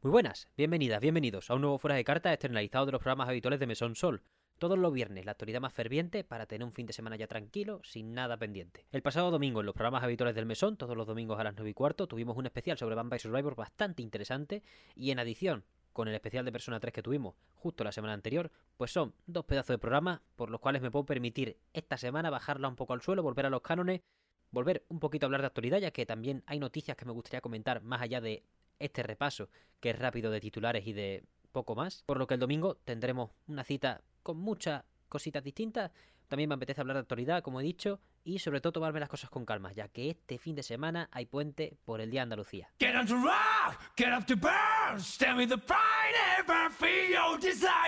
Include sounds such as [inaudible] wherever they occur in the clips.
Muy buenas, bienvenidas, bienvenidos a un nuevo Fuera de Carta externalizado de los programas habituales de Mesón Sol. Todos los viernes, la actualidad más ferviente para tener un fin de semana ya tranquilo, sin nada pendiente. El pasado domingo, en los programas habituales del Mesón, todos los domingos a las 9 y cuarto, tuvimos un especial sobre Vampire Survivor bastante interesante y en adición con el especial de Persona 3 que tuvimos justo la semana anterior, pues son dos pedazos de programa por los cuales me puedo permitir esta semana bajarla un poco al suelo, volver a los cánones, volver un poquito a hablar de actualidad, ya que también hay noticias que me gustaría comentar más allá de este repaso, que es rápido de titulares y de poco más. Por lo que el domingo tendremos una cita con muchas cositas distintas. También me apetece hablar de actualidad, como he dicho, y sobre todo tomarme las cosas con calma, ya que este fin de semana hay puente por el Día Andalucía.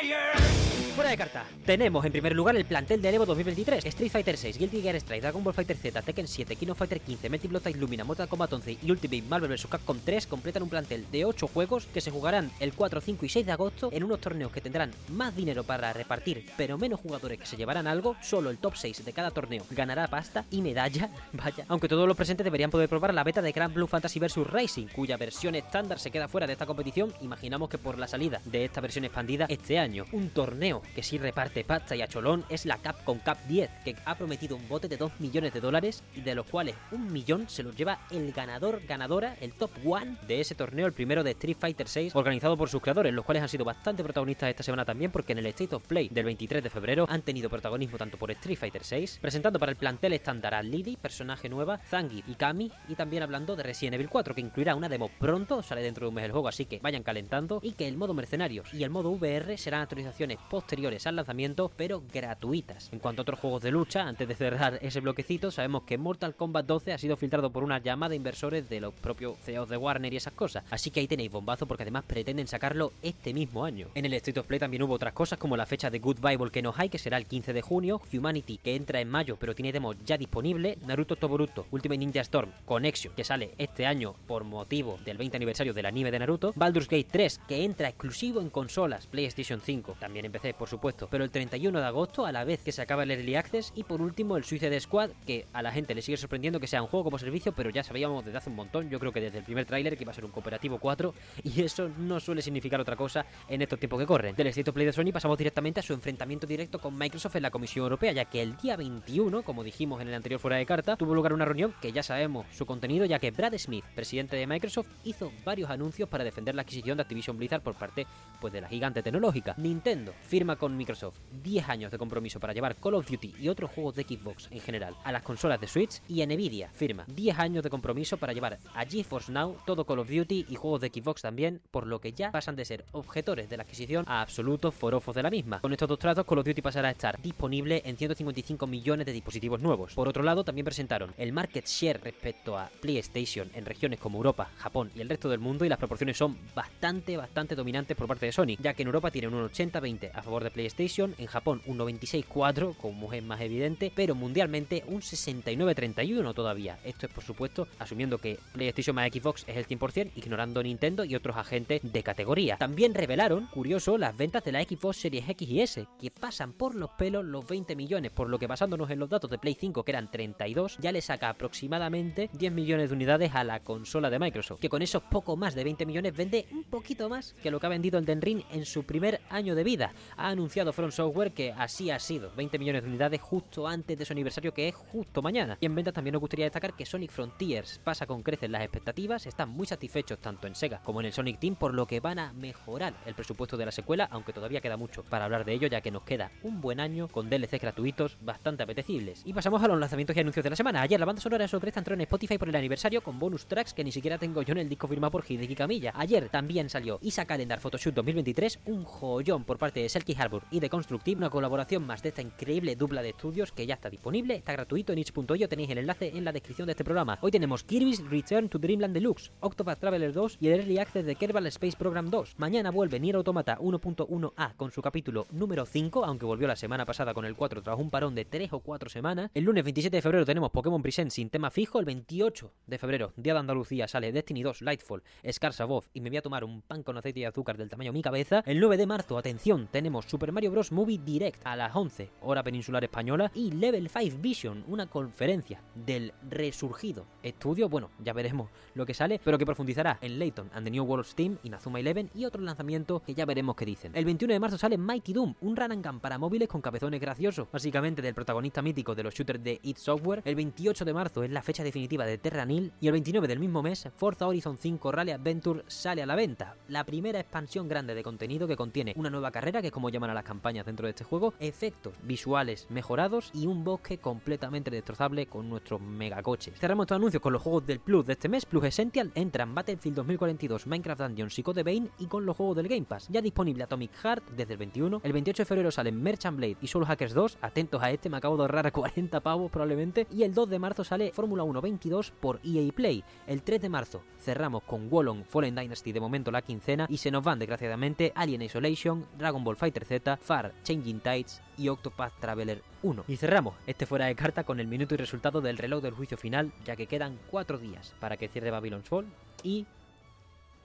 Get. Fuera de carta, tenemos en primer lugar el plantel de Evo 2023, Street Fighter 6, Guilty Gear Strive, Dragon Ball Fighter Z, Tekken 7, King of Fighter 15, Metal Blood Tide Lumina, Mortal Kombat 11 y Ultimate Marvel vs. Capcom 3 completan un plantel de 8 juegos que se jugarán el 4, 5 y 6 de agosto en unos torneos que tendrán más dinero para repartir, pero menos jugadores que se llevarán algo, solo el top 6 de cada torneo ganará pasta y medalla, [laughs] vaya. Aunque todos los presentes deberían poder probar la beta de Grand Blue Fantasy vs Racing, cuya versión estándar se queda fuera de esta competición, imaginamos que por la salida de esta versión expandida este año. Un torneo que sí reparte pasta y a cholón es la Capcom Cup 10, que ha prometido un bote de 2 millones de dólares y de los cuales un millón se los lleva el ganador, ganadora, el top one de ese torneo, el primero de Street Fighter 6, organizado por sus creadores, los cuales han sido bastante protagonistas esta semana también porque en el State of Play del 23 de febrero han tenido protagonismo tanto por Street Fighter 6, presentando para el plantel estándar a Lily, personaje nueva, Zangief y Kami, y también hablando de Resident Evil 4, que incluirá una demo pronto, sale dentro de un mes el juego, así que vayan calentando, y que el modo mercenarios y el modo VR serán actualizaciones posteriores al lanzamiento, pero gratuitas. En cuanto a otros juegos de lucha, antes de cerrar ese bloquecito, sabemos que Mortal Kombat 12 ha sido filtrado por una llamada de inversores de los propios CEOs de Warner y esas cosas, así que ahí tenéis bombazo porque además pretenden sacarlo este mismo año. En el Street of Play también hubo otras cosas como la fecha de Good Bible que no hay, que será el 15 de junio, Humanity que entra en mayo pero tiene demo ya disponible, Naruto Toboruto, Ultimate Ninja Storm, Connection, que sale este año por motivo del 20 aniversario del anime de Naruto, Baldur's Gate 3, que entra exclusivo en consolas, PlayStation 5, también en PC, por supuesto, pero el 31 de agosto, a la vez que se acaba el Early Access, y por último el Suicide Squad, que a la gente le sigue sorprendiendo que sea un juego como servicio, pero ya sabíamos desde hace un montón, yo creo que desde el primer tráiler que iba a ser un cooperativo 4, [laughs] y eso no suele significar otra cosa en estos tiempos que corren. Del State of Play de Sony pasamos directamente a su enfrentamiento directo con Microsoft en la Comisión Europea, ya que el día 21, como dijimos en el anterior fuera de carta, tuvo lugar una reunión que ya sabemos su contenido, ya que Brad Smith, presidente de Microsoft, hizo varios anuncios para defender la adquisición de Activision Blizzard por parte pues, de la gigante tecnológica. Nintendo firma con Microsoft 10 años de compromiso para llevar Call of Duty y otros juegos de Xbox en general a las consolas de Switch y Nvidia firma 10 años de compromiso para llevar a GeForce Now todo Call of Duty y juegos de Xbox también, por lo que ya pasan de ser objetores de la adquisición a absolutos forofos de la misma. Con estos dos tratos, Call of Duty pasará a estar disponible en 155 millones de dispositivos nuevos. Por otro lado, también presentaron el market share respecto a PlayStation en regiones como Europa, Japón y el resto del mundo y las proporciones son bastante, bastante dominantes por parte de Sony, ya que en Europa tienen un 80-20 a favor de PlayStation, en Japón un 96-4, como es más evidente, pero mundialmente un 69-31 todavía. Esto es por supuesto asumiendo que PlayStation más Xbox es el 100%, ignorando Nintendo y otros agentes de categoría. También revelaron, curioso, las ventas de la Xbox Series X y S, que pasan por los pelos los 20 millones, por lo que basándonos en los datos de Play 5 que eran 32, ya le saca aproximadamente 10 millones de unidades a la consola de Microsoft, que con esos poco más de 20 millones vende un poquito más que lo que ha vendido el Den Ring en su primer año de vida. Anunciado Front Software que así ha sido, 20 millones de unidades justo antes de su aniversario que es justo mañana. Y en ventas también nos gustaría destacar que Sonic Frontiers pasa con creces las expectativas, están muy satisfechos tanto en Sega como en el Sonic Team, por lo que van a mejorar el presupuesto de la secuela, aunque todavía queda mucho para hablar de ello, ya que nos queda un buen año con DLCs gratuitos bastante apetecibles. Y pasamos a los lanzamientos y anuncios de la semana. Ayer la banda sonora de sorpresa entró en Spotify por el aniversario con bonus tracks que ni siquiera tengo yo en el disco firmado por Hideki Kamiya. Ayer también salió Isa Calendar Photoshoot 2023, un joyón por parte de Selkie Harbour y de Constructive, una colaboración más de esta increíble dupla de estudios que ya está disponible, está gratuito en itch.io, tenéis el enlace en la descripción de este programa. Hoy tenemos Kirby's Return to Dreamland Deluxe, Octopath Traveler 2 y el Early Access de Kerbal Space Program 2. Mañana vuelve Nier Automata 1.1a con su capítulo número 5, aunque volvió la semana pasada con el 4 tras un parón de 3 o 4 semanas. El lunes 27 de febrero tenemos Pokémon Present sin tema fijo, el 28 de febrero, Día de Andalucía, sale Destiny 2, Lightfall, Scars Above y me voy a tomar un pan con aceite y azúcar del tamaño de mi cabeza. El 9 de marzo, atención, tenemos Super Mario Bros. Movie Direct a las 11, hora peninsular española, y Level 5 Vision, una conferencia del resurgido estudio, bueno, ya veremos lo que sale, pero que profundizará en Layton and the New World Steam, Inazuma Eleven y otros lanzamientos que ya veremos qué dicen. El 21 de marzo sale Mighty Doom, un run and gun para móviles con cabezones graciosos, básicamente del protagonista mítico de los shooters de id Software. El 28 de marzo es la fecha definitiva de Terranil y el 29 del mismo mes Forza Horizon 5 Rally Adventure sale a la venta, la primera expansión grande de contenido que contiene una nueva carrera, que como a las campañas dentro de este juego, efectos visuales mejorados y un bosque completamente destrozable con nuestros megacoches. Cerramos estos anuncios con los juegos del Plus de este mes, Plus Essential, entran Battlefield 2042, Minecraft Dungeons y Code Vein y con los juegos del Game Pass, ya disponible Atomic Heart desde el 21, el 28 de febrero salen Merchant Blade y Soul Hackers 2, atentos a este, me acabo de ahorrar 40 pavos probablemente, y el 2 de marzo sale Fórmula 1 22 por EA Play, el 3 de marzo cerramos con Wallon Fallen Dynasty de momento la quincena y se nos van desgraciadamente Alien Isolation, Dragon Ball Fighter Z, Far, Changing Tides y Octopath Traveler 1. Y cerramos este fuera de carta con el minuto y resultado del reloj del juicio final, ya que quedan 4 días para que cierre Babylon's Fall y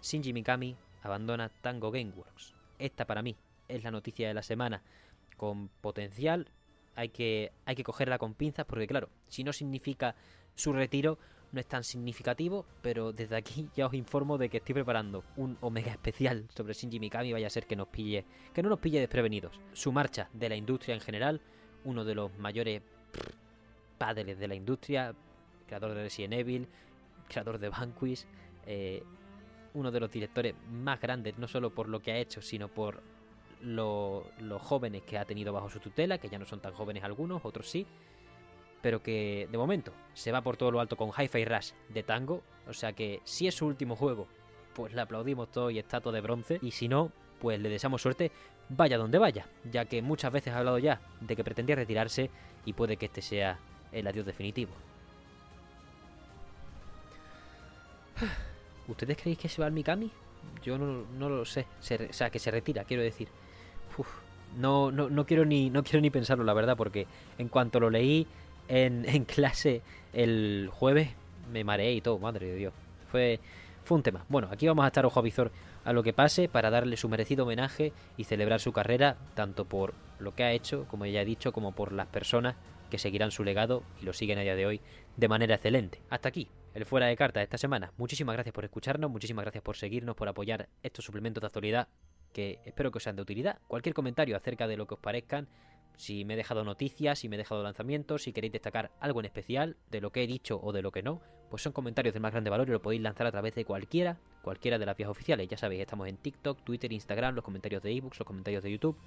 Shinji Mikami abandona Tango Gameworks. Esta para mí es la noticia de la semana con potencial. Hay que, hay que cogerla con pinzas porque claro, si no significa su retiro, no es tan significativo, pero desde aquí [laughs] ya os informo de que estoy preparando un Omega especial sobre Shinji Mikami, vaya a ser que nos pille, que no nos pille desprevenidos. Su marcha de la industria en general, uno de los mayores padres de la industria, creador de Resident Evil, creador de Vanquish, eh, uno de los directores más grandes, no solo por lo que ha hecho, sino por los jóvenes que ha tenido bajo su tutela, que ya no son tan jóvenes algunos, otros sí, pero que de momento se va por todo lo alto con Hi-Fi Rush de Tango. O sea que si es su último juego, pues le aplaudimos todo y estatua de bronce. Y si no, pues le deseamos suerte, vaya donde vaya, ya que muchas veces ha hablado ya de que pretendía retirarse y puede que este sea el adiós definitivo. [sighs] ¿Ustedes creéis que se va al Mikami? Yo no, no lo sé. o sea, que se retira, quiero decir. no, no, no, quiero ni, no quiero ni pensarlo, la verdad, porque en cuanto lo leí [laughs] en, clase el jueves me mareé y todo, madre de Dios. Fue, fue un tema. Bueno, aquí vamos a estar ojo a visor a lo que pase para darle su merecido homenaje y celebrar su carrera, tanto por lo que ha hecho, como ya he dicho, como por las personas que seguirán su legado y lo siguen a día de hoy de manera excelente. Hasta aquí, el fuera de carta de esta semana. Muchísimas gracias por escucharnos, muchísimas gracias por seguirnos, por apoyar estos suplementos de actualidad que espero que os sean de utilidad. Cualquier comentario acerca de lo que os parezcan, si me he dejado noticias, si me he dejado lanzamientos, si queréis destacar algo en especial de lo que he dicho o de lo que no, pues son comentarios de más grande valor y lo podéis lanzar a través de cualquiera, cualquiera de las vías oficiales. Ya sabéis, estamos en TikTok, Twitter, Instagram, los comentarios de ebooks, los comentarios de YouTube,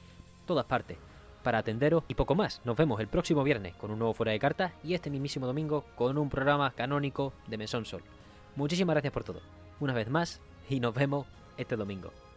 todas partes para atenderos y poco más. Nos vemos el próximo viernes con un nuevo fuera de cartas y este mismísimo domingo con un programa canónico de Mesón Sol. Muchísimas gracias por todo. Una vez más y nos vemos este domingo.